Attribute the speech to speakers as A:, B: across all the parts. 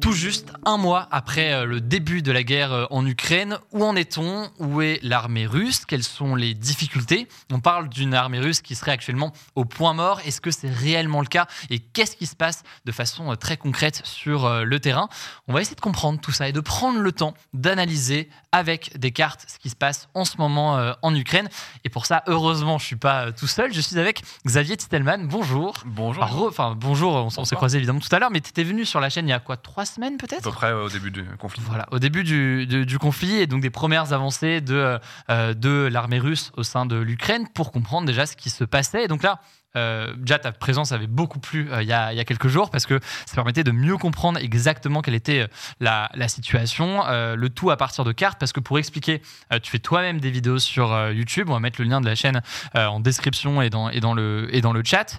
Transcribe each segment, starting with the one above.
A: Tout juste un mois après le début de la guerre en Ukraine, où en est-on? Où est l'armée russe? Quelles sont les difficultés? On parle d'une armée russe qui serait actuellement au point mort. Est-ce que c'est réellement le cas? Et qu'est-ce qui se passe de façon très concrète sur le terrain? On va essayer de comprendre tout ça et de prendre le temps d'analyser avec des cartes ce qui se passe en ce moment en Ukraine. Et pour ça, heureusement, je suis pas tout seul. Je suis avec Xavier Titelman. Bonjour.
B: Bonjour.
A: Enfin, bonjour. On, on s'est croisé évidemment tout à l'heure, mais tu étais venu sur la chaîne il y a quoi? Trois semaines peut-être
B: À peu près au début du conflit.
A: Voilà, au début du, du, du conflit et donc des premières avancées de, euh, de l'armée russe au sein de l'Ukraine pour comprendre déjà ce qui se passait. Et donc là, euh, déjà, ta présence avait beaucoup plu euh, il, y a, il, y a, quelques jours parce que ça permettait de mieux comprendre exactement quelle était la, la situation, euh, le tout à partir de cartes. Parce que pour expliquer, tu fais toi-même des vidéos sur YouTube. On va mettre le lien de la chaîne en description et dans, et dans, le, et dans le chat.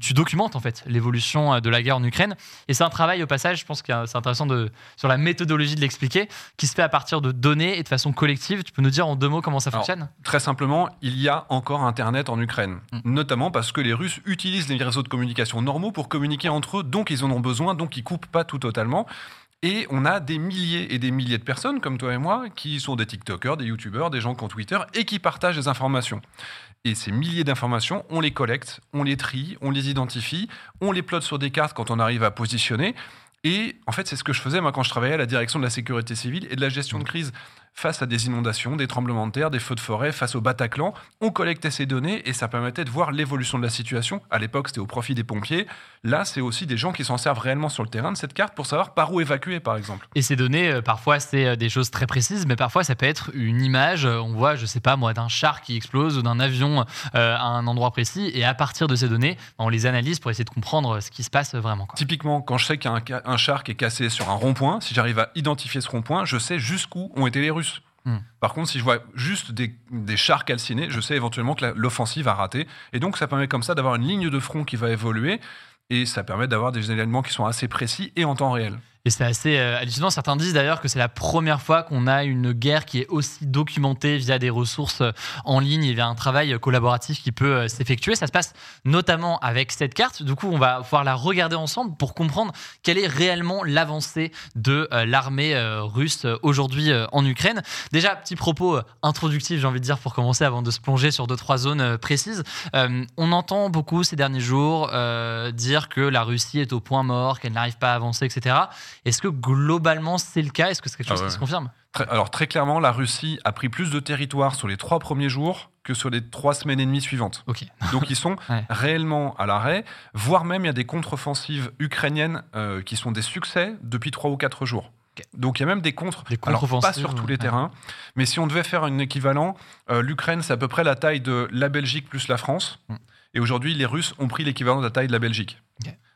A: tu documentes en fait l'évolution de la guerre en Ukraine. Et c'est un travail au passage, je pense que c'est intéressant de, sur la méthodologie de l'expliquer, qui se fait à partir de données et de façon collective. Tu peux nous dire en deux mots comment ça
B: Alors,
A: fonctionne?
B: Très simplement, il y a encore Internet en Ukraine, mm. notamment parce que les Russes utilisent les réseaux de communication normaux pour communiquer entre eux, donc ils en ont besoin, donc ils coupent pas tout totalement. Et on a des milliers et des milliers de personnes, comme toi et moi, qui sont des TikTokers, des YouTubers, des gens qui ont Twitter et qui partagent des informations. Et ces milliers d'informations, on les collecte, on les trie, on les identifie, on les plotte sur des cartes quand on arrive à positionner. Et en fait, c'est ce que je faisais moi quand je travaillais à la direction de la sécurité civile et de la gestion de crise face à des inondations, des tremblements de terre, des feux de forêt, face au Bataclan. On collectait ces données et ça permettait de voir l'évolution de la situation. À l'époque, c'était au profit des pompiers. Là, c'est aussi des gens qui s'en servent réellement sur le terrain de cette carte pour savoir par où évacuer, par exemple.
A: Et ces données, euh, parfois, c'est des choses très précises, mais parfois, ça peut être une image. On voit, je sais pas moi, d'un char qui explose ou d'un avion euh, à un endroit précis. Et à partir de ces données, on les analyse pour essayer de comprendre ce qui se passe vraiment. Quoi.
B: Typiquement, quand je sais qu'il y a un, un char qui est cassé sur un rond-point, si j'arrive à identifier ce rond-point, je sais jusqu'où ont été les Russes. Mmh. Par contre, si je vois juste des, des chars calcinés, je sais éventuellement que l'offensive a raté. Et donc, ça permet comme ça d'avoir une ligne de front qui va évoluer. Et ça permet d'avoir des éléments qui sont assez précis et en temps réel.
A: Et c'est assez euh, hallucinant. Certains disent d'ailleurs que c'est la première fois qu'on a une guerre qui est aussi documentée via des ressources euh, en ligne et via un travail collaboratif qui peut euh, s'effectuer. Ça se passe notamment avec cette carte. Du coup, on va pouvoir la regarder ensemble pour comprendre quelle est réellement l'avancée de l'armée russe aujourd'hui en Ukraine. Déjà, petit propos introductif, j'ai envie de dire, pour commencer avant de se plonger sur deux, trois zones précises. on entend beaucoup ces derniers jours dire que la Russie est au point mort, qu'elle n'arrive pas à avancer, etc. Est-ce que globalement c'est le cas? Est-ce que c'est quelque chose ah ouais. qui se confirme?
B: Très, Alors très clairement, la Russie a pris plus de territoire sur les trois premiers jours que sur les trois semaines et demie suivantes.
A: Okay.
B: Donc ils sont ouais. réellement à l'arrêt, voire même il y a des contre-offensives ukrainiennes euh, qui sont des succès depuis trois ou quatre jours. Okay. Donc il y a même des contre,
A: des
B: contre alors pas sur tous les ouais. terrains, mais si on devait faire un équivalent, euh, l'Ukraine c'est à peu près la taille de la Belgique plus la France. Mm. Et aujourd'hui, les Russes ont pris l'équivalent de la taille de la Belgique.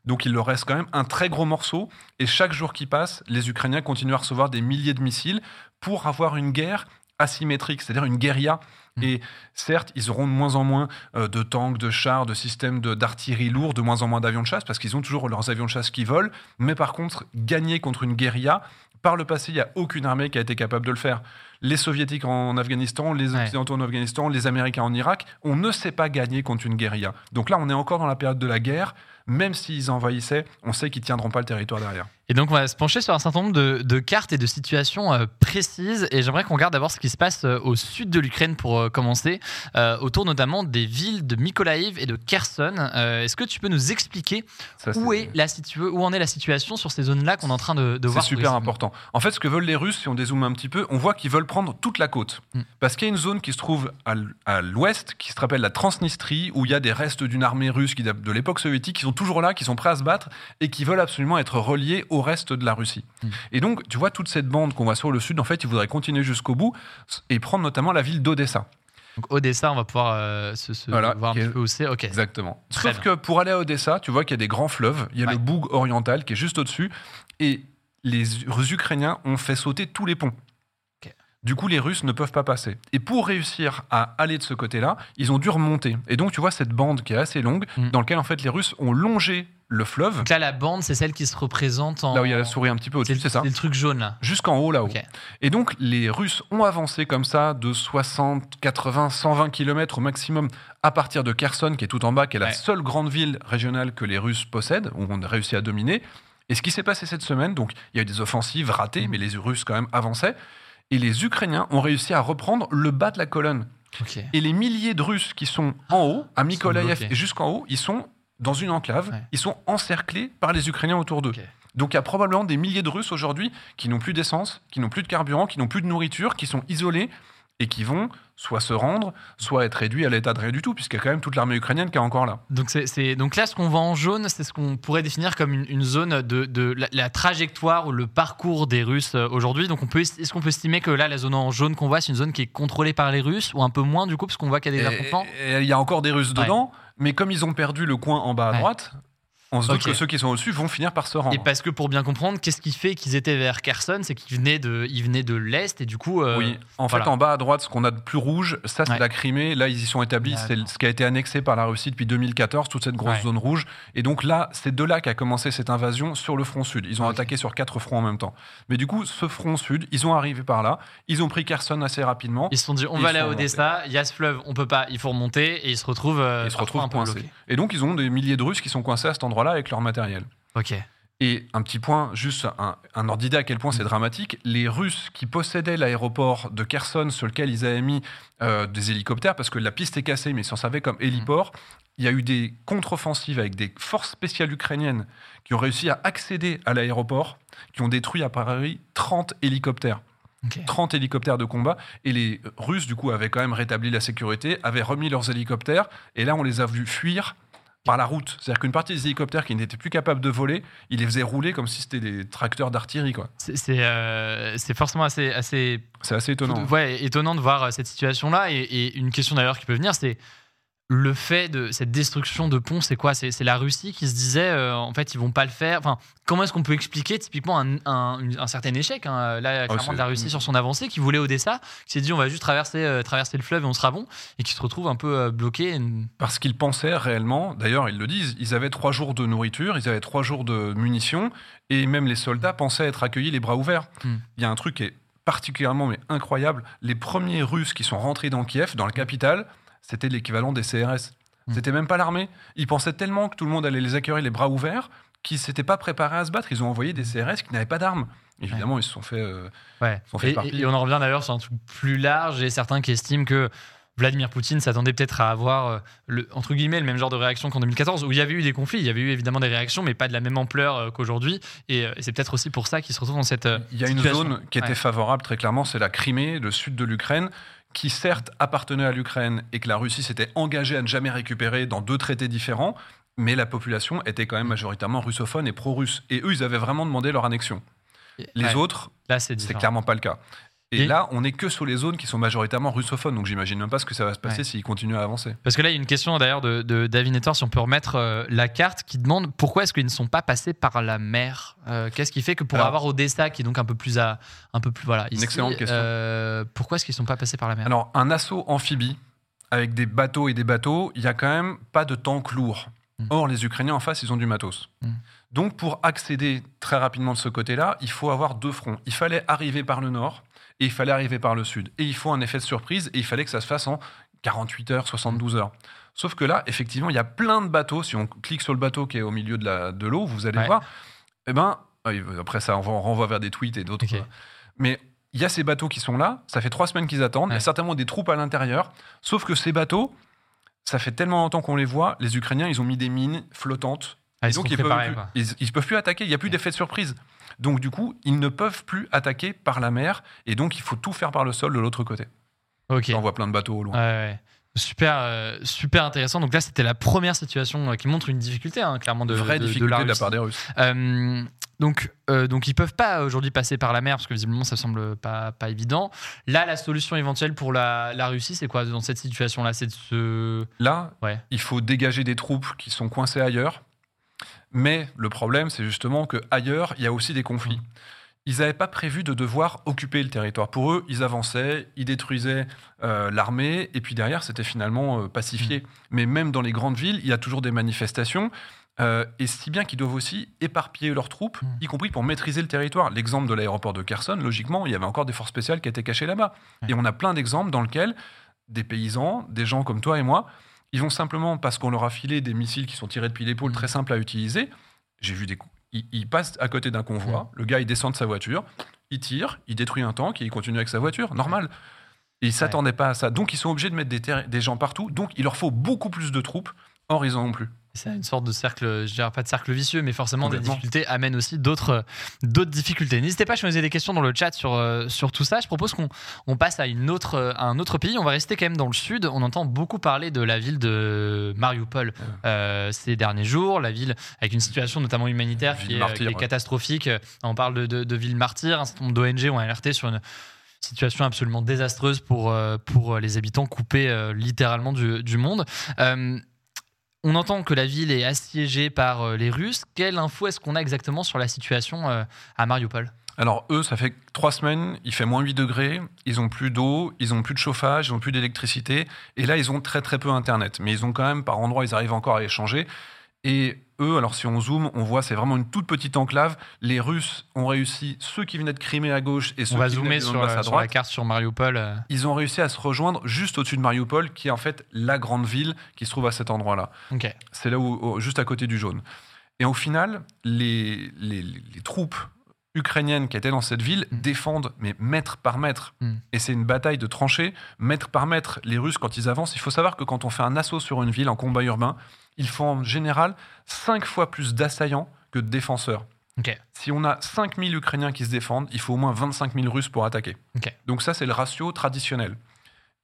B: Donc il leur reste quand même un très gros morceau. Et chaque jour qui passe, les Ukrainiens continuent à recevoir des milliers de missiles pour avoir une guerre asymétrique, c'est-à-dire une guérilla.
A: Mm.
B: Et certes, ils auront de moins en moins euh, de tanks, de chars, de systèmes d'artillerie lourde, de moins en moins d'avions de chasse, parce qu'ils ont toujours leurs avions de chasse qui volent. Mais par contre, gagner contre une guérilla, par le passé, il n'y a aucune armée qui a été capable de le faire. Les soviétiques en Afghanistan, les
A: Ouais.
B: occidentaux en Afghanistan, les américains en Irak, on ne sait pas gagner contre une guérilla. Donc là, on est encore dans la période de la guerre. Même s'ils envahissaient, on sait qu'ils tiendront pas le territoire derrière.
A: Et donc, on va se pencher sur un certain nombre de, de cartes et de situations euh, précises. Et j'aimerais qu'on regarde d'abord ce qui se passe euh, au sud de l'Ukraine pour euh, commencer, autour notamment des villes de Mykolaiv et de Kherson. Est-ce que tu peux nous expliquer
B: Ça,
A: où, est la situ- où en est la situation sur ces zones-là qu'on est en train de, de voir
B: C'est super important. En fait, ce que veulent les Russes, si on dézoome un petit peu, on voit qu'ils veulent prendre toute la côte.
A: Mm.
B: Parce qu'il y a une zone qui se trouve à l'ouest, qui se rappelle la Transnistrie, où il y a des restes d'une armée russe qui de l'époque soviétique, qui sont toujours là, qui sont prêts à se battre, et qui veulent absolument être reliés au reste de la Russie.
A: Mm.
B: Et donc, tu vois, toute cette bande qu'on voit sur le sud, en fait, ils voudraient continuer jusqu'au bout, et prendre notamment la ville d'Odessa.
A: Donc, Odessa, on va pouvoir euh, se, se
B: Voilà,
A: voir un petit peu où c'est.
B: Exactement.
A: Très
B: Sauf que pour aller à Odessa, tu vois qu'il y a des grands fleuves. Il y a
A: Ouais.
B: le Boug oriental qui est juste au-dessus. Et les Ukrainiens ont fait sauter tous les ponts. Du coup, les Russes ne peuvent pas passer. Et pour réussir à aller de ce côté-là, ils ont dû remonter. Et donc, tu vois cette bande qui est assez longue,
A: Mm.
B: dans laquelle en fait les Russes ont longé le fleuve.
A: Donc là, la bande, c'est celle qui se représente en.
B: Là où il y a la souris un petit peu
A: C'est
B: au-dessus, c'est ça
A: le truc jaune là.
B: Jusqu'en haut, là-haut. Et donc, les Russes ont avancé comme ça de 60, 80, 120 km au maximum à partir de Kherson, qui est tout en bas, qui est la
A: Ouais.
B: seule grande ville régionale que les Russes possèdent, où on a réussi à dominer. Et ce qui s'est passé cette semaine, donc, il y a eu des offensives ratées,
A: Mhm.
B: mais les Russes quand même avançaient. Et les Ukrainiens ont réussi à reprendre le bas de la colonne. Et les milliers de Russes qui sont en haut, à Mykolaïev et jusqu'en haut, ils sont dans une enclave,
A: Ouais.
B: ils sont encerclés par les Ukrainiens autour d'eux. Donc il y a probablement des milliers de Russes aujourd'hui qui n'ont plus d'essence, qui n'ont plus de carburant, qui n'ont plus de nourriture, qui sont isolés et qui vont soit se rendre, soit être réduits à l'état de rien du tout, puisqu'il y a quand même toute l'armée ukrainienne qui est encore là.
A: Donc, c'est, donc là, ce qu'on voit en jaune, c'est ce qu'on pourrait définir comme une, une zone de, de la, la trajectoire ou le parcours des Russes euh, aujourd'hui. Donc, on peut, est-ce qu'on peut estimer que là, la zone en jaune qu'on voit, c'est une zone qui est contrôlée par les Russes ou un peu moins du coup, parce qu'on voit qu'il y a des affrontements?
B: Il y a encore des Russes
A: Ouais.
B: dedans, mais comme ils ont perdu le coin en bas à
A: Ouais.
B: droite, on se doute que ceux qui sont au-dessus vont finir par se rendre.
A: Et parce que pour bien comprendre, qu'est-ce qui fait qu'ils étaient vers Kherson C'est qu'ils venaient de, ils venaient de l'Est et du coup. euh,
B: Oui, en
A: voilà.
B: fait, en bas à droite, ce qu'on a de plus rouge, ça c'est
A: Ouais.
B: la Crimée. Là, ils y sont établis. C'est ce qui a été annexé par la Russie depuis 2014, toute cette grosse
A: Ouais.
B: zone rouge. Et donc là, c'est de là qu'a commencé cette invasion sur le front sud. Ils ont attaqué sur quatre fronts en même temps. Mais du coup, ce front sud, ils ont arrivé par là. Ils ont pris Kherson assez rapidement.
A: Ils se sont dit, on va aller à Odessa, il y a ce fleuve, on peut pas, il faut remonter, et ils se retrouvent, euh,
B: Ils se retrouvent coincés. Et donc, ils ont des milliers de Russes qui sont coincés à cet endroit-là avec leur matériel.
A: Ok.
B: Et un petit point, juste un, un ordre d'idée à quel point c'est dramatique. Les Russes qui possédaient l'aéroport de Kherson sur lequel ils avaient mis euh, des hélicoptères, parce que la piste est cassée, mais ils s'en servaient comme héliport, il y a eu des contre-offensives avec des forces spéciales ukrainiennes qui ont réussi à accéder à l'aéroport, qui ont détruit à Paris 30 hélicoptères.
A: Ok.
B: 30 hélicoptères de combat et les Russes du coup avaient quand même rétabli la sécurité, avaient remis leurs hélicoptères et là on les a vus fuir par la route. C'est-à-dire qu'une partie des hélicoptères qui n'étaient plus capables de voler, ils les faisaient rouler comme si c'était des tracteurs d'artillerie quoi.
A: C'est c'est, euh, c'est forcément assez, assez
B: C'est assez étonnant.
A: ouais, étonnant de voir euh, cette situation-là. Et, et une question d'ailleurs qui peut venir, c'est le fait de cette destruction de ponts, c'est quoi? C'est la Russie qui se disait, euh, en fait, ils vont pas le faire. Enfin, comment est-ce qu'on peut expliquer typiquement un, un- une- un certain échec hein, Là, clairement,
B: c'est-
A: de la Russie sur son avancée, qui voulait Odessa, qui s'est dit, on va juste traverser, euh, traverser le fleuve et on sera bon, et qui se retrouve un peu euh, bloqué.
B: Parce qu'ils pensaient réellement, d'ailleurs ils le disent, ils avaient trois jours de nourriture, ils avaient trois jours de munitions, et même les soldats pensaient être accueillis les bras ouverts.
A: Hmm.
B: Il y a un truc qui est particulièrement mais incroyable, les premiers Russes qui sont rentrés dans Kiev, dans la capitale, c'était l'équivalent des CRS.
A: Hmm.
B: C'était même pas l'armée. Ils pensaient tellement que tout le monde allait les accueillir les bras ouverts qu'ils s'étaient pas préparés à se battre. Ils ont envoyé des CRS qui n'avaient pas d'armes. Évidemment, ils se sont fait... euh,
A: Ouais.
B: Ils sont fait
A: Et, on en revient d'ailleurs sur un truc plus large et certains qui estiment que Vladimir Poutine s'attendait peut-être à avoir euh, le, entre guillemets le même genre de réaction qu'en 2014 où il y avait eu des conflits, il y avait eu évidemment des réactions mais pas de la même ampleur euh, qu'aujourd'hui et, euh, et c'est peut-être aussi pour ça qu'il se retrouve dans cette
B: Il y a une zone qui était
A: Ouais.
B: favorable très clairement, c'est la Crimée, le sud de l'Ukraine, qui certes appartenait à l'Ukraine et que la Russie s'était engagée à ne jamais récupérer dans deux traités différents, mais la population était quand même majoritairement russophone et pro-russe. Et eux, ils avaient vraiment demandé leur annexion. Les
A: Ouais,
B: autres,
A: là c'est
B: clairement pas le cas. Et,
A: Et-
B: là, on n'est que sur les zones qui sont majoritairement russophones, donc j'imagine même pas ce que ça va se passer
A: Ouais.
B: s'ils continuent à avancer.
A: Parce que là, il y a une question d'ailleurs de, de David Nettor, si on peut remettre euh, la carte, qui demande pourquoi est-ce qu'ils ne sont pas passés par la mer Euh, Qu'est-ce qui fait que pour
B: Alors-
A: avoir Odessa, qui est donc un peu plus à, un peu plus voilà, ici,
B: excellente question.
A: euh, pourquoi est-ce qu'ils ne sont pas passés par la mer?
B: Alors, un assaut amphibie avec des bateaux et des bateaux, il y a quand même pas de tank lourd.
A: Mm.
B: Or, les Ukrainiens en face, ils ont du matos.
A: Mm.
B: Donc, pour accéder très rapidement de ce côté-là, il faut avoir deux fronts. Il fallait arriver par le nord et il fallait arriver par le sud. Et il faut un effet de surprise et il fallait que ça se fasse en 48 heures, 72 heures. Sauf que là, effectivement, il y a plein de bateaux. Si on clique sur le bateau qui est au milieu de la- de l'eau, vous allez
A: Ouais.
B: voir. Eh ben, euh, après ça, on renvoie vers des tweets et d'autres.
A: Ok.
B: Mais il y a ces bateaux qui sont là. Ça fait trois semaines qu'ils attendent. Il y a certainement des troupes à l'intérieur. Sauf que ces bateaux, ça fait tellement longtemps qu'on les voit. Les Ukrainiens, ils ont mis des mines flottantes.
A: Ah, Ils
B: donc, ils peuvent, ils peuvent plus attaquer. Il n'y a plus d'effet de surprise. Donc, du coup, ils ne peuvent plus attaquer par la mer. Et donc, il faut tout faire par le sol de l'autre côté.
A: Ok.
B: On voit plein de bateaux au loin.
A: Ouais, ouais. Super, euh, super intéressant. Donc là, c'était la première situation euh, qui montre une difficulté, hein, clairement, de,
B: Vraie
A: de- de
B: difficulté de la, part des Russes.
A: Euh, donc, euh, donc ils peuvent pas aujourd'hui passer par la mer parce que visiblement ça semble pas, pas évident. Là, la solution éventuelle pour la, la Russie, c'est quoi dans cette situation-là? C'est de se.
B: Là,
A: Ouais.
B: il faut dégager des troupes qui sont coincées ailleurs. Mais le problème, c'est justement que ailleurs, il y a aussi des conflits. Ils n'avaient pas prévu de devoir occuper le territoire. Pour eux, ils avançaient, ils détruisaient euh, l'armée, et puis derrière, c'était finalement euh, pacifié.
A: Mm.
B: Mais même dans les grandes villes, il y a toujours des manifestations. euh, et si bien qu'ils doivent aussi éparpiller leurs troupes,
A: Mm.
B: y compris pour maîtriser le territoire. L'exemple de l'aéroport de Kherson, logiquement, il y avait encore des forces spéciales qui étaient cachées là-bas. Et on a plein d'exemples dans lesquels des paysans, des gens comme toi et moi, ils vont simplement, parce qu'on leur a filé des missiles qui sont tirés depuis l'épaule,
A: Mm.
B: très simples à utiliser. J'ai vu des. cou- Ils, ils passent à côté d'un convoi, le gars il descend de sa voiture, il tire, il détruit un tank et il continue avec sa voiture, normal. Et ils s'attendaient pas à ça. Donc ils sont obligés de mettre des, des gens partout. Donc il leur faut beaucoup plus de troupes. Or ils en ont plus.
A: C'est une sorte de cercle, je dirais pas de cercle vicieux, mais forcément des difficultés amènent aussi d'autres difficultés. N'hésitez pas à choisir des questions dans le chat sur, euh, sur tout ça. Je propose qu'on on passe à, une autre, à un autre pays. On va rester quand même dans le sud. On entend beaucoup parler de la ville de Mariupol euh, ces derniers jours. La ville avec une situation notamment humanitaire qui est,
B: martyre,
A: qui est
B: ouais.
A: catastrophique. On parle de, de, de ville martyre. Un certain nombre d'ONG ont alerté sur une situation absolument désastreuse pour, euh, pour les habitants coupés euh, littéralement du, du monde. Euh, on entend que la ville est assiégée par euh, les Russes. Quelle info est-ce qu'on a exactement sur la situation euh, à Mariupol?
B: Alors eux, ça fait trois semaines, il fait moins 8 degrés, ils ont plus d'eau, ils ont plus de chauffage, ils ont plus d'électricité, et là ils ont très très peu Internet. Mais ils ont quand même, par endroits, ils arrivent encore à échanger. Et eux, alors si on zoome, on voit c'est vraiment une toute petite enclave. Les Russes ont réussi, ceux qui venaient de Crimée à gauche et ceux
A: On va
B: qui
A: zoomer
B: venaient du
A: sur,
B: à
A: sur la carte sur Mariupol. euh.
B: ils ont réussi à se rejoindre juste au-dessus de Mariupol, qui est en fait la grande ville qui se trouve à cet endroit-là. C'est là où, juste à côté du jaune. Et au final, les, les, les troupes ukrainiennes qui étaient dans cette ville
A: Mm.
B: défendent, mais mètre par mètre.
A: Mm.
B: Et c'est une bataille de tranchées, mètre par mètre. Les Russes, quand ils avancent, il faut savoir que quand on fait un assaut sur une ville en combat urbain, ils font en général cinq fois plus d'assaillants que de défenseurs. Si on a 5000 Ukrainiens qui se défendent, il faut au moins 25 000 Russes pour attaquer. Donc ça, c'est le ratio traditionnel.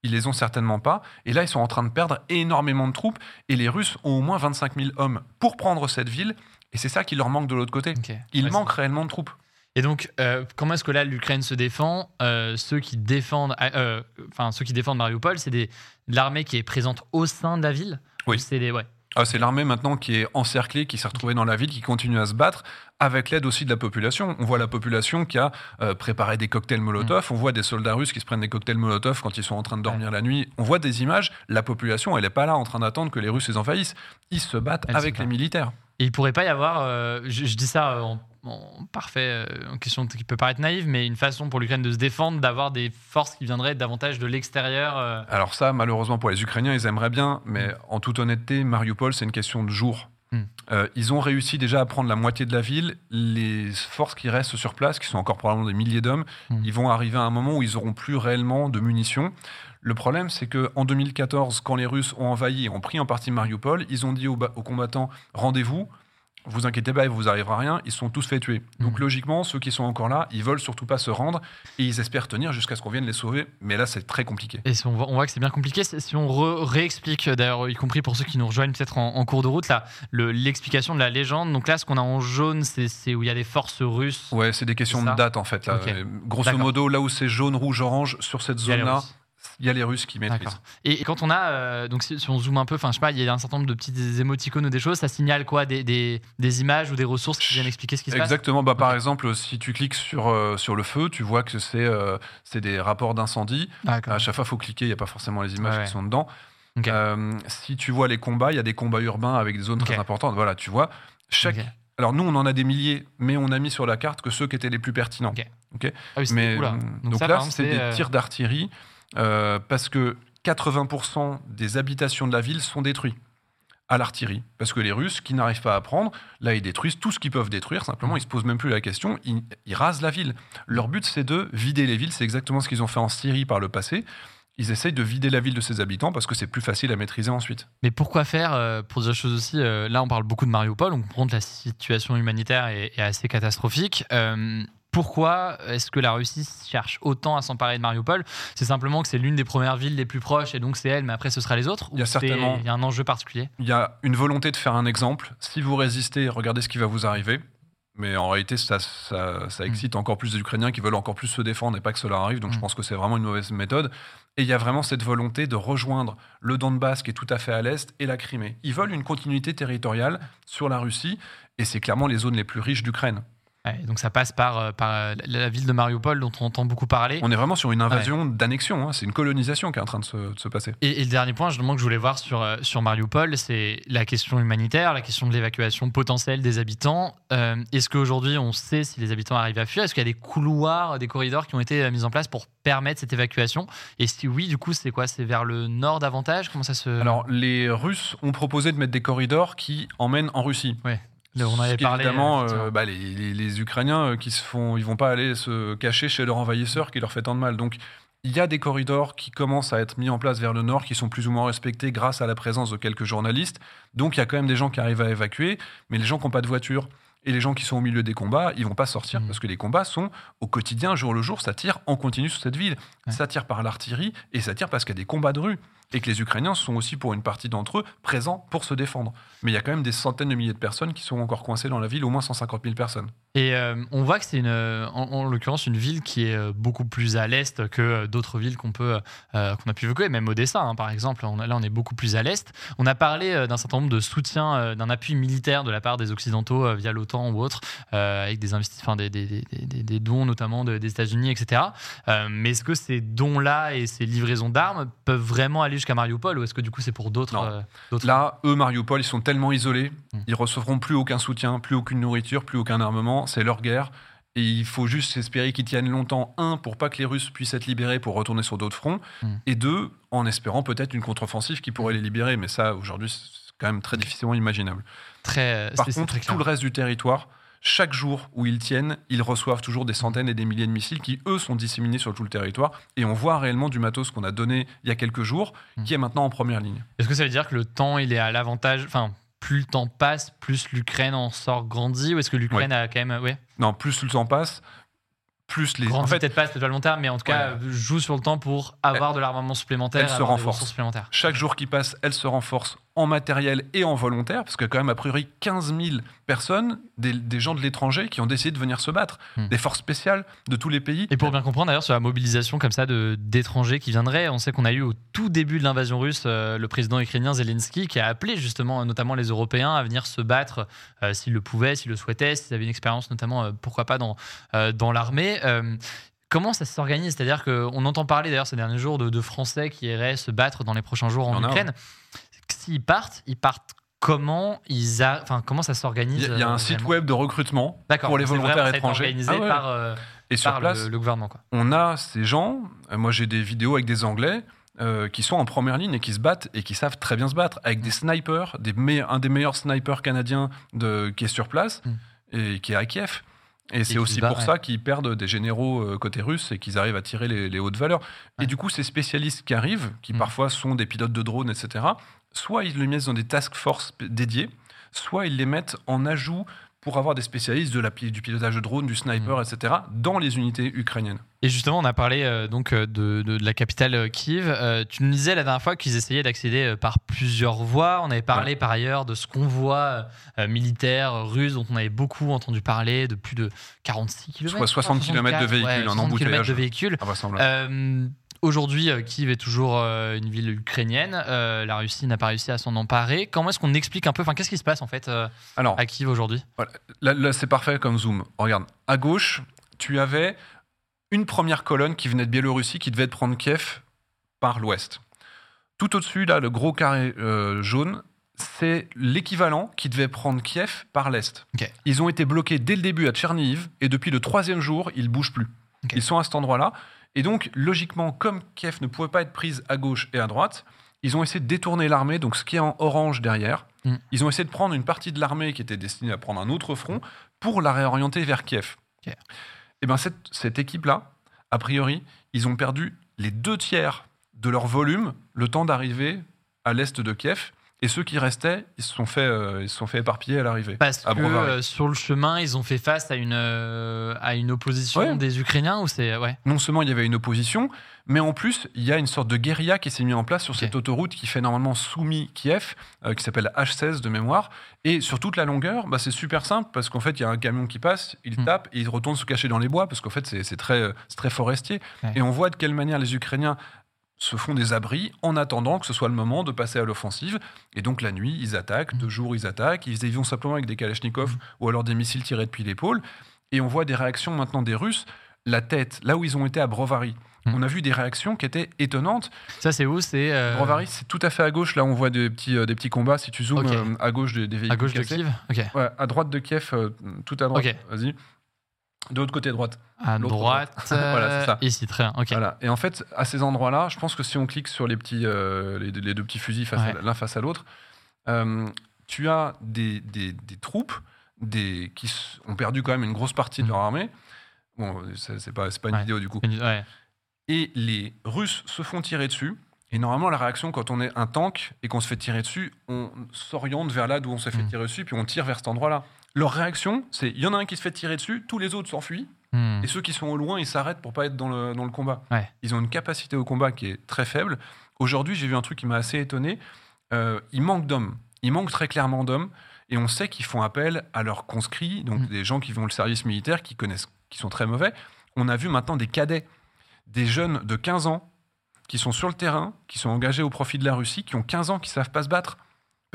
B: Ils les ont certainement pas. Et là, ils sont en train de perdre énormément de troupes. Et les Russes ont au moins 25 000 hommes pour prendre cette ville. Et c'est ça qui leur manque de l'autre côté.
A: ok.
B: Il
A: Ouais,
B: manque réellement de troupes.
A: Et donc, euh, comment est-ce que là l'Ukraine se défend Euh, Ceux qui défendent, euh, enfin ceux qui défendent Mariupol, c'est des l'armée qui est présente au sein de la ville.
B: Oui.
A: Ou C'est des ouais.
B: Ah, c'est l'armée maintenant qui est encerclée, qui s'est retrouvée dans la ville, qui continue à se battre, avec l'aide aussi de la population. On voit la population qui a euh, préparé des cocktails Molotov, on voit des soldats russes qui se prennent des cocktails Molotov quand ils sont en train de dormir la nuit. On voit des images, la population, elle n'est pas là en train d'attendre que les Russes les envahissent. Ils se battent
A: Elle
B: avec les militaires.
A: Et il pourrait pas y avoir, euh, je, je dis ça en, en parfait, euh, en question qui peut paraître naïve, mais une façon pour l'Ukraine de se défendre, d'avoir des forces qui viendraient davantage de l'extérieur. euh.
B: Alors ça, malheureusement pour les Ukrainiens, ils aimeraient bien, mais en toute honnêteté, Mariupol, c'est une question de jours.
A: Mm.
B: Euh, ils ont réussi déjà à prendre la moitié de la ville. Les forces qui restent sur place, qui sont encore probablement des milliers d'hommes,
A: Mm.
B: ils vont arriver à un moment où ils auront plus réellement de munitions. Le problème, c'est que en 2014, quand les Russes ont envahi et ont pris en partie Mariupol, ils ont dit aux, ba- aux combattants rendez-vous. vous inquiétez pas, il vous arrivera rien, ils sont tous fait tuer. Donc
A: Mhm.
B: logiquement, ceux qui sont encore là, ils veulent surtout pas se rendre et ils espèrent tenir jusqu'à ce qu'on vienne les sauver. Mais là, c'est très compliqué.
A: Et si on, voit, on voit que c'est bien compliqué. Si on réexplique, d'ailleurs, y compris pour ceux qui nous rejoignent peut-être en, en cours de route, là, le- l'explication de la légende. Donc là, ce qu'on a en jaune, c'est où il y a des forces russes.
B: Ouais, c'est des questions de date en fait. Là. Grosso modo, là où c'est jaune, rouge, orange, sur cette
A: les
B: zone-là. Il y a les Russes qui maîtrisent.
A: Et, et quand on a, euh, donc si, si on zoome un peu, enfin je sais pas, il y a un certain nombre de petits émoticônes ou des choses, ça signale quoi des, des- des images ou des ressources qui viennent expliquer ce qui se passe?
B: Exactement. Bah, Par exemple, si tu cliques sur, euh, sur le feu, tu vois que c'est euh, des rapports d'incendie. À chaque fois, il faut cliquer, il n'y a pas forcément les images
A: Ouais,
B: qui sont dedans. Euh, si tu vois les combats, il y a des combats urbains avec des zones très importantes. Voilà, tu vois. Chaque... Alors nous, on en a des milliers, mais on a mis sur la carte que ceux qui étaient les plus pertinents.
A: Ok.
B: Ok.
A: Ah oui,
B: Mais euh,
A: Donc
B: donc,
A: ça,
B: là, c'est des tirs d'artillerie euh, parce que 80% des habitations de la ville sont détruits à l'artillerie. Parce que les Russes, qui n'arrivent pas à prendre, là, ils détruisent tout ce qu'ils peuvent détruire. Simplement, ils se posent même plus la question. Ils, ils rasent la ville. Leur but, c'est de vider les villes. C'est exactement ce qu'ils ont fait en Syrie par le passé. Ils essayent de vider la ville de ses habitants parce que c'est plus facile à maîtriser ensuite.
A: Mais pourquoi faire, euh, pour dire chose aussi, euh, là on parle beaucoup de Mariupol, on comprend que la situation humanitaire est, assez catastrophique. Pourquoi est-ce que la Russie cherche autant à s'emparer de Mariupol? C'est simplement que c'est l'une des premières villes les plus proches et donc c'est elle, mais après ce sera les autres
B: Il y a certainement-
A: il y a un enjeu particulier?
B: Il y a une volonté de faire un exemple. Si vous résistez, regardez ce qui va vous arriver. Mais en réalité, ça, ça, ça excite encore plus les Ukrainiens qui veulent encore plus se défendre et pas que cela arrive. Donc je
A: Mm.
B: pense que c'est vraiment une mauvaise méthode. Et il y a vraiment cette volonté de rejoindre le Donbass qui est tout à fait à l'est et la Crimée. Ils veulent une continuité territoriale sur la Russie et c'est clairement les zones les plus riches d'Ukraine.
A: Ouais, Donc ça passe par, euh, par euh, la ville de Mariupol dont on entend beaucoup parler.
B: On est vraiment sur une invasion d'annexion. hein. C'est une colonisation qui est en train de se, de se passer.
A: Et, et le dernier point justement que je voulais voir sur, euh, sur Mariupol, c'est la question humanitaire, la question de l'évacuation potentielle des habitants. Euh, Est-ce qu'aujourd'hui on sait si les habitants arrivent à fuir? Est-ce qu'il y a des couloirs, des corridors qui ont été mis en place pour permettre cette évacuation? Et si oui, du coup, c'est quoi? C'est vers le nord davantage? Comment ça se...
B: Alors les Russes ont proposé de mettre des corridors qui emmènent en Russie.
A: On avait
B: Ce qui,
A: parlé.
B: Évidemment,
A: euh,
B: euh, bah, les, les- les Ukrainiens euh, qui se font, ils vont pas aller se cacher chez leur envahisseur qui leur fait tant de mal. Donc, il y a des corridors qui commencent à être mis en place vers le nord, qui sont plus ou moins respectés grâce à la présence de quelques journalistes. Donc, il y a quand même des gens qui arrivent à évacuer, mais les gens qui n'ont pas de voiture et les gens qui sont au milieu des combats, ils vont pas sortir
A: Mhm.
B: parce que les combats sont au quotidien, jour le jour, ça tire en continu sur cette ville.
A: Ouais.
B: Ça tire par l'artillerie et ça tire parce qu'il y a des combats de rue et que les Ukrainiens sont aussi pour une partie d'entre eux présents pour se défendre. Mais il y a quand même des centaines de milliers de personnes qui sont encore coincées dans la ville, au moins 150 000 personnes.
A: Et euh, on voit que c'est euh, en, en l'occurrence une ville qui est euh, beaucoup plus à l'est que d'autres villes qu'on qu'on a pu évoquer, même Odessa hein, par exemple. Là, on est beaucoup plus à l'est. On a parlé d'un certain nombre de soutiens, d'un appui militaire de la part des occidentaux via l'OTAN ou autre, avec des investissements, des, des, des- des- dons notamment de- des États-Unis, etc. Mais est-ce que ces dons-là et ces livraisons d'armes peuvent vraiment aller jusqu'à Mariupol ou est-ce que du coup c'est pour d'autres euh,
B: Là, eux, Mariupol, ils sont tellement isolés,
A: Mm.
B: ils recevront plus aucun soutien, plus aucune nourriture, plus aucun armement. C'est leur guerre. Et il faut juste espérer qu'ils tiennent longtemps, un, pour pas que les Russes puissent être libérés pour retourner sur d'autres fronts,
A: Mm.
B: et deux, en espérant peut-être une contre-offensive qui pourrait les libérer. Mais ça, aujourd'hui, c'est quand même très difficilement imaginable.
A: très,
B: Par
A: c'est- c'est
B: contre,
A: très
B: tout le reste du territoire, chaque jour où ils tiennent, ils reçoivent toujours des centaines et des milliers de missiles qui, eux, sont disséminés sur tout le territoire. Et on voit réellement du matos qu'on a donné il y a quelques jours,
A: Mm.
B: qui est maintenant en première ligne.
A: Est-ce que ça veut dire que le temps, il est à l'avantage Enfin, plus le temps passe, plus l'Ukraine en sort grandie Ou est-ce que l'Ukraine a quand même. Ouais,
B: Non, plus le temps passe, plus les.
A: grandit
B: En fait,
A: peut-être pas, c'est pas le long terme, mais en tout cas, joue sur le temps pour avoir de l'armement supplémentaire,
B: elle se renforce. chaque jour qui passe, elle se renforce en matériel et en volontaire, parce que quand même, a priori, 15 000 personnes, des, des gens de l'étranger qui ont décidé de venir se battre,
A: Hmm.
B: des forces spéciales de tous les pays.
A: Et pour bien comprendre d'ailleurs sur la mobilisation comme ça d'étrangers qui viendraient, on sait qu'on a eu au tout début de l'invasion russe euh, le président ukrainien Zelensky qui a appelé justement notamment les Européens à venir se battre euh, s'ils le pouvaient, s'ils le souhaitaient, s'ils avaient une expérience notamment euh, pourquoi pas dans euh, dans l'armée. Comment ça s'organise? C'est-à-dire qu'on entend parler d'ailleurs ces derniers jours de, de Français qui iraient se battre dans les prochains jours en
B: a,
A: Ukraine. S'ils partent, ils partent comment ils a... enfin, comment ça s'organise
B: Il y a, il y a un
A: euh,
B: site web de recrutement pour les volontaires
A: vraiment,
B: étrangers.
A: organisé
B: Ah ouais.
A: par, euh,
B: Et sur place,
A: le, le gouvernement. Quoi.
B: on a ces gens, euh, moi j'ai des vidéos avec des Anglais euh, qui sont en première ligne et qui se battent et qui savent très bien se battre, avec des snipers, des me- un des meilleurs snipers canadiens de, qui est sur place
A: Mm.
B: et qui est à Kiev. Et c'est aussi
A: bat,
B: pour
A: ouais.
B: ça qu'ils perdent des généraux côté russe et qu'ils arrivent à tirer les, les hautes valeurs.
A: Ouais.
B: Et du coup, ces spécialistes qui arrivent, qui
A: Mm.
B: parfois sont des pilotes de drones, etc., soit ils les mettent dans des task force p- dédiées, soit ils les mettent en ajout pour avoir des spécialistes de la, du pilotage de drones, du sniper, etc., dans les unités ukrainiennes.
A: Et justement, on a parlé euh, donc euh, de, de, la capitale euh, Kiev. tu nous disais la dernière fois qu'ils essayaient d'accéder par plusieurs voies. On avait parlé par ailleurs de ce convoi militaire russe dont on avait beaucoup entendu parler, de plus de 46 km.
B: 60 km de véhicules, en embouteillage.
A: de véhicules. Aujourd'hui, euh, Kiev est toujours euh, une ville ukrainienne. Euh, la Russie n'a pas réussi à s'en emparer. Comment est-ce qu'on explique un peu Enfin, qu'est-ce qui se passe en fait Alors, à Kiev aujourd'hui?
B: Là, c'est parfait comme zoom. Regarde, à gauche, tu avais une première colonne qui venait de Biélorussie qui devait prendre Kiev par l'ouest. Tout au-dessus, là, le gros carré jaune, c'est l'équivalent qui devait prendre Kiev par l'est. Ils ont été bloqués dès le début à Tcherniv et depuis le troisième jour, ils bougent plus. Ils sont à cet endroit-là. Et donc, logiquement, comme Kiev ne pouvait pas être prise à gauche et à droite, ils ont essayé de détourner l'armée, donc ce qui est en orange derrière. Mm. Ils ont essayé de prendre une partie de l'armée qui était destinée à prendre un autre front pour la réorienter vers Kiev. Et bien cette, cette équipe-là, a priori, ils ont perdu les deux tiers de leur volume le temps d'arriver à l'est de Kiev. Et ceux qui restaient, ils se sont fait, euh, ils se sont fait éparpiller à l'arrivée.
A: Parce que euh, sur le chemin, ils ont fait face à une, euh, à une opposition des Ukrainiens ou c'est ouais.
B: Non seulement il y avait une opposition, mais en plus il y a une sorte de guérilla qui s'est mise en place sur cette autoroute qui fait normalement soumis Kiev, qui s'appelle H16 de mémoire, et sur toute la longueur, bah, c'est super simple parce qu'en fait il y a un camion qui passe, il hmm. tape et il retourne se cacher dans les bois parce qu'en fait c'est très, très forestier. Et on voit de quelle manière les Ukrainiens se font des abris en attendant que ce soit le moment de passer à l'offensive. Et donc la nuit, ils attaquent, de jour, ils attaquent, ils y vont simplement avec des kalachnikovs mm. ou alors des missiles tirés depuis l'épaule. Et on voit des réactions maintenant des Russes, la tête, là où ils ont été à Brovary. Mm. On a vu des réactions qui étaient étonnantes.
A: Ça, c'est où? C'est
B: euh, Brovary, c'est tout à fait à gauche. Là, on voit des petits, euh, des petits combats. Si tu zoomes euh, à gauche des, véhicules.
A: À gauche de Kiev?
B: Ouais, À droite de Kiev, tout à droite. Vas-y. De l'autre côté droite.
A: À droite. voilà, c'est ça. Ici, très bien.
B: Voilà. Et en fait, à ces endroits-là, je pense que si on clique sur les, petits, euh, les, deux petits fusils l'un face à l'autre, euh, tu as des, des, troupes des, qui ont perdu quand même une grosse partie de leur mm. armée. Bon, c'est pas, pas une vidéo du coup. Et les Russes se font tirer dessus. Et normalement, la réaction, quand on est un tank et qu'on se fait tirer dessus, on s'oriente vers là d'où on s'est fait mm. tirer dessus, puis on tire vers cet endroit-là. Leur réaction, c'est il y en a un qui se fait tirer dessus, tous les autres s'enfuient, hmm. et ceux qui sont au loin, ils s'arrêtent pour pas être dans le, dans le combat. Ils ont une capacité au combat qui est très faible. Aujourd'hui, j'ai vu un truc qui m'a assez étonné. Euh, il manque d'hommes. Il manque très clairement d'hommes. Et on sait qu'ils font appel à leurs conscrits, donc hmm. des gens qui vont le service militaire, qui connaissent, qui sont très mauvais. On a vu maintenant des cadets, des jeunes de 15 ans qui sont sur le terrain, qui sont engagés au profit de la Russie, qui ont 15 ans, qui savent pas se battre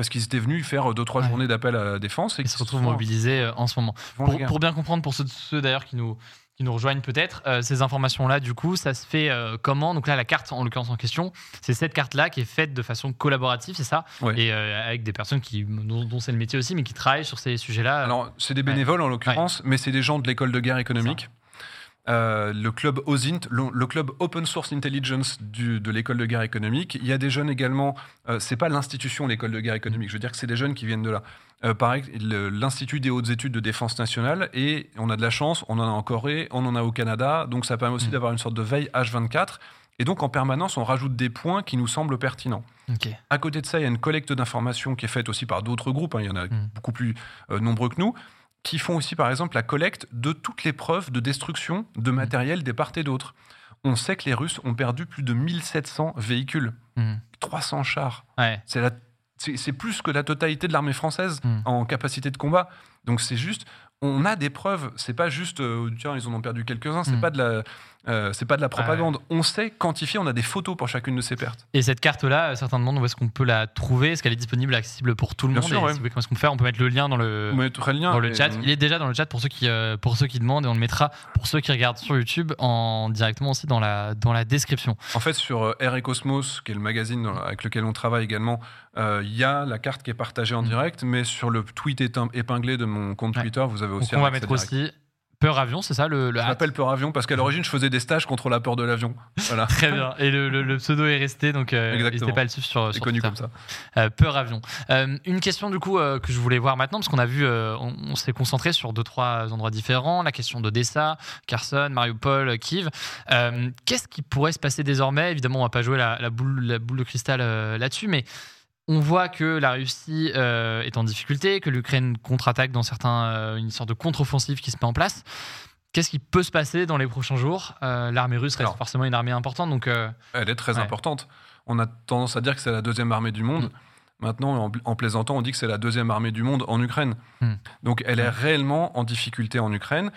B: parce qu'ils étaient venus faire deux trois journées d'appel à la défense
A: et ils se retrouvent mobilisés euh, en ce moment. Pour, bien comprendre pour ceux, d'ailleurs qui nous qui nous rejoignent peut-être euh, ces informations là du coup ça se fait euh, comment? Donc là la carte en l'occurrence en question c'est cette carte là qui est faite de façon collaborative c'est ça? Et avec des personnes qui dont, c'est le métier aussi mais qui travaillent sur ces sujets là
B: alors c'est des bénévoles en l'occurrence mais c'est des gens de l'école de guerre économique euh, le club OSINT, le, club Open Source Intelligence de l'école de guerre économique. Il y a des jeunes également, euh, c'est pas l'institution l'école de guerre économique, je veux dire que c'est des jeunes qui viennent de là. Euh, pareil, l'Institut des hautes études de défense nationale, et on a de la chance, on en a en Corée, on en a au Canada, donc ça permet aussi mm. d'avoir une sorte de veille H24. Et donc en permanence, on rajoute des points qui nous semblent pertinents. À côté de ça, il y a une collecte d'informations qui est faite aussi par d'autres groupes, hein. il y en a mm. beaucoup plus nombreux que nous qui font aussi, par exemple, la collecte de toutes les preuves de destruction de matériel des parts et d'autres. On sait que les Russes ont perdu plus de 1700 véhicules, 300 mmh. chars. C'est plus que la totalité de l'armée française mmh. en capacité de combat. Donc c'est juste, on a des preuves. C'est pas juste, euh, tiens, ils en ont perdu quelques-uns. C'est mm. pas de la, euh, c'est pas de la propagande. On sait quantifier. On a des photos pour chacune de ces pertes.
A: Et cette carte-là, certains demandent où est-ce qu'on peut la trouver. Est-ce qu'elle est disponible, accessible pour tout le monde
B: sûr,
A: Comment est-ce qu'on peut faire On peut mettre le lien dans le,
B: le, lien
A: dans le chat. Il est déjà dans le chat pour ceux qui, euh, pour ceux qui demandent et on le mettra pour ceux qui regardent sur YouTube en directement aussi dans la, dans la description.
B: En fait, sur Air et Cosmos, qui est le magazine avec lequel on travaille également, il y a la carte qui est partagée en mm. direct, mais sur le tweet épinglé de mon compte Twitter, vous avez aussi.
A: on va mettre aussi Peur avion, c'est ça le, le
B: Je m'appelle Peur avion parce qu'à l'origine, je faisais des stages contre la peur de l'avion.
A: Voilà. Très bien. Et le, pseudo est resté, donc euh, n'hésitez pas à le suivre sur.
B: C'est connu comme ça.
A: Euh, peur avion. Euh, une question du coup que je voulais voir maintenant, parce qu'on a vu, on, s'est concentré sur deux trois endroits différents. La question d'Odessa, Kherson, Mariupol, Kiev. Qu'est-ce qui pourrait se passer désormais? Évidemment, on va pas jouer la, boule, la boule de cristal là-dessus, mais on voit que la Russie est en difficulté, que l'Ukraine contre-attaque dans certains, une sorte de contre-offensive qui se met en place. Qu'est-ce qui peut se passer dans les prochains jours? L'armée russe reste forcément une armée importante, donc
B: elle est très importante. On a tendance à dire que c'est la deuxième armée du monde. Mm. Maintenant, en, plaisantant, on dit que c'est la deuxième armée du monde en Ukraine. Mm. Donc elle est réellement en difficulté en Ukraine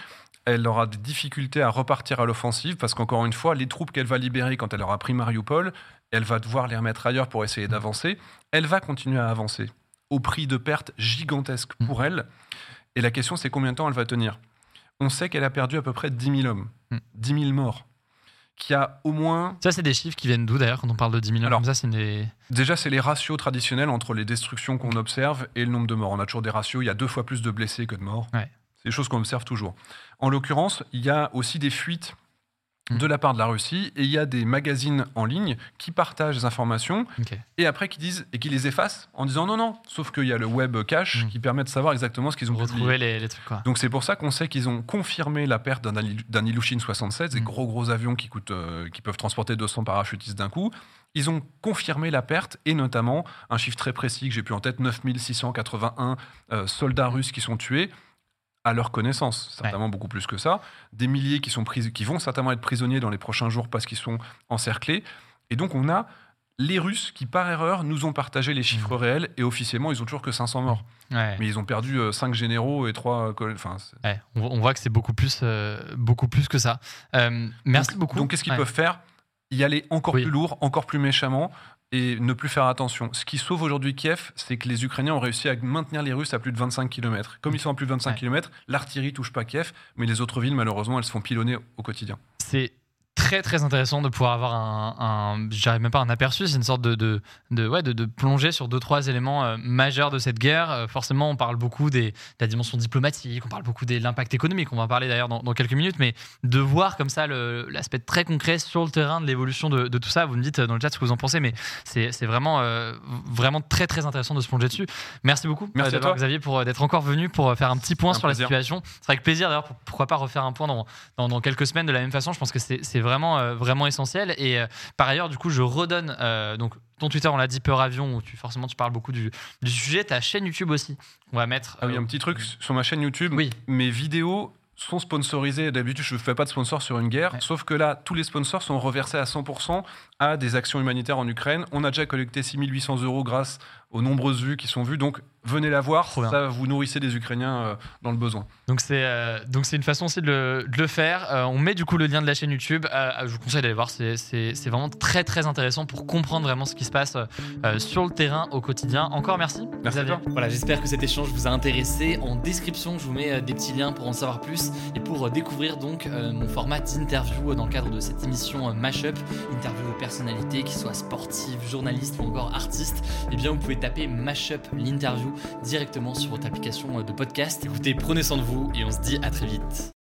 B: elle aura des difficultés à repartir à l'offensive parce qu'encore une fois, les troupes qu'elle va libérer quand elle aura pris Mariupol, elle va devoir les remettre ailleurs pour essayer d'avancer. Elle va continuer à avancer au prix de pertes gigantesques pour mm. elle. Et la question, c'est combien de temps elle va tenir On sait qu'elle a perdu à peu près 10 000 hommes, 10 mm. 000 morts. Qui a au moins.
A: Ça, c'est des chiffres qui viennent d'où d'ailleurs quand on parle de 10 000 Alors, ça, c'est des...
B: Déjà, c'est les ratios traditionnels entre les destructions qu'on observe et le nombre de morts. On a toujours des ratios, il y a deux fois plus de blessés que de morts. Ouais. C'est des choses qu'on observe toujours. En l'occurrence, il y a aussi des fuites. De la part de la Russie et il y a des magazines en ligne qui partagent des informations et après qui disent et qui les effacent en disant non non sauf qu'il y a le web cache mm. qui permet de savoir exactement ce qu'ils ont
A: retrouvé les, trucs
B: donc c'est pour ça qu'on sait qu'ils ont confirmé la perte d'un Ilyushin 67 des mm. gros gros avions qui coûtent euh, qui peuvent transporter 200 parachutistes d'un coup. Ils ont confirmé la perte et notamment un chiffre très précis que j'ai pu en tête 9681 euh, soldats russes qui sont tués à leur connaissance, certainement beaucoup plus que ça. Des milliers qui, sont pris, qui vont certainement être prisonniers dans les prochains jours parce qu'ils sont encerclés. Et donc on a les Russes qui, par erreur, nous ont partagé les chiffres mmh. réels et officiellement, ils ont toujours que 500 morts. Mais ils ont perdu 5 euh, généraux et 3... Enfin,
A: on, voit que c'est beaucoup plus, euh, beaucoup plus que ça. Euh, merci beaucoup.
B: Donc qu'est-ce qu'ils peuvent faire? Y aller encore plus lourd, encore plus méchamment et ne plus faire attention. Ce qui sauve aujourd'hui Kiev, c'est que les Ukrainiens ont réussi à maintenir les Russes à plus de 25 km. Comme ils sont à plus de 25 km, l'artillerie touche pas Kiev, mais les autres villes, malheureusement, elles se font pilonner au quotidien.
A: C'est très très intéressant de pouvoir avoir un, un j'arrive même pas un aperçu, c'est une sorte de de, de, ouais, de, de, plonger sur deux trois éléments euh, majeurs de cette guerre. Euh, forcément, on parle beaucoup des, de la dimension diplomatique, on parle beaucoup de l'impact économique, on va en parler d'ailleurs dans, dans, quelques minutes, mais de voir comme ça l'aspect très concret sur le terrain de l'évolution de, tout ça. Vous me dites dans le chat ce que vous en pensez, mais c'est vraiment euh, vraiment très très intéressant de se plonger dessus. Merci beaucoup
B: Merci
A: d'abord Xavier pour d'être encore venu pour faire un petit point sur la situation. C'est avec plaisir d'ailleurs. Pourquoi pas refaire un point dans, dans, dans quelques semaines de la même façon. Je pense que c'est vraiment, euh, vraiment essentiel. Et euh, par ailleurs, du coup, je redonne euh, donc ton Twitter, on l'a dit, Peur Avion, où tu, forcément tu parles beaucoup du, du sujet. Ta chaîne YouTube aussi. On va mettre.
B: Ah oui, un petit truc sur ma chaîne YouTube. Oui. Mes vidéos sont sponsorisées. D'habitude, je ne fais pas de sponsor sur une guerre. Sauf que là, tous les sponsors sont reversés à 100% à des actions humanitaires en Ukraine. On a déjà collecté 6800 euros grâce aux nombreuses vues qui sont vues. Donc venez la voir, ça vous nourrissez des Ukrainiens euh, dans le besoin.
A: Donc c'est euh, donc c'est une façon aussi de le, faire. Euh, on met du coup le lien de la chaîne YouTube. je vous conseille d'aller voir, c'est vraiment très très intéressant pour comprendre vraiment ce qui se passe sur le terrain au quotidien. Encore merci.
B: Merci à toi.
A: Voilà, j'espère que cet échange vous a intéressé. En description, je vous mets des petits liens pour en savoir plus et pour découvrir donc mon format d'interview dans le cadre de cette émission Mashup, interview de personnalités qui soient sportives, journalistes ou encore artistes. Et eh bien vous pouvez taper Mashup l'interview directement sur votre application de podcast. Écoutez, prenez soin de vous et on se dit à très vite.